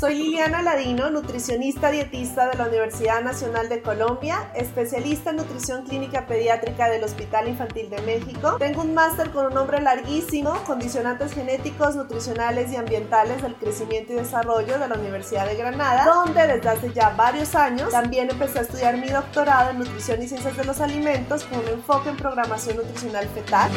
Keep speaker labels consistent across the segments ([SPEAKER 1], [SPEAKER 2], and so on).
[SPEAKER 1] Soy Liliana Ladino, nutricionista dietista de la Universidad Nacional de Colombia, especialista en nutrición clínica pediátrica del Hospital Infantil de México. Tengo un máster con un nombre larguísimo, condicionantes genéticos, nutricionales y ambientales del crecimiento y desarrollo de la Universidad de Granada, donde desde hace ya varios años también empecé a estudiar mi doctorado en nutrición y ciencias de los alimentos con un enfoque en programación nutricional fetal.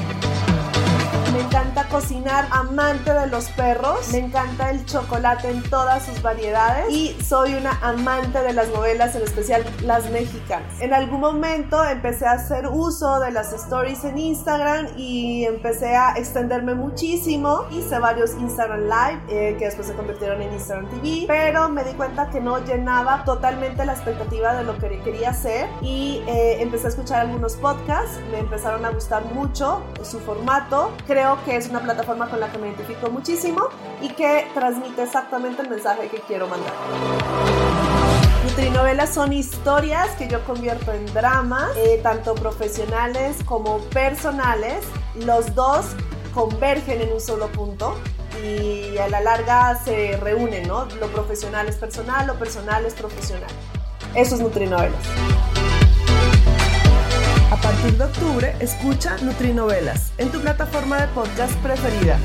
[SPEAKER 1] Me encanta cocinar, amante de los perros. Me encanta el chocolate en todas sus variedades. Y soy una amante de las novelas, en especial las mexicanas. En algún momento empecé a hacer uso de las stories en Instagram y empecé a extenderme muchísimo. Hice varios Instagram Live eh, que después se convirtieron en Instagram TV. Pero me di cuenta que no llenaba totalmente la expectativa de lo que quería hacer. Y eh, empecé a escuchar algunos podcasts. Me empezaron a gustar mucho su formato. Creo que es una plataforma con la que me identifico muchísimo y que transmite exactamente el mensaje que quiero mandar. Nutrinovelas son historias que yo convierto en dramas, eh, tanto profesionales como personales. Los dos convergen en un solo punto y a la larga se reúnen, ¿no? Lo profesional es personal, lo personal es profesional. Eso es Nutrinovelas. Escucha Nutrinovelas en tu plataforma de podcast preferida.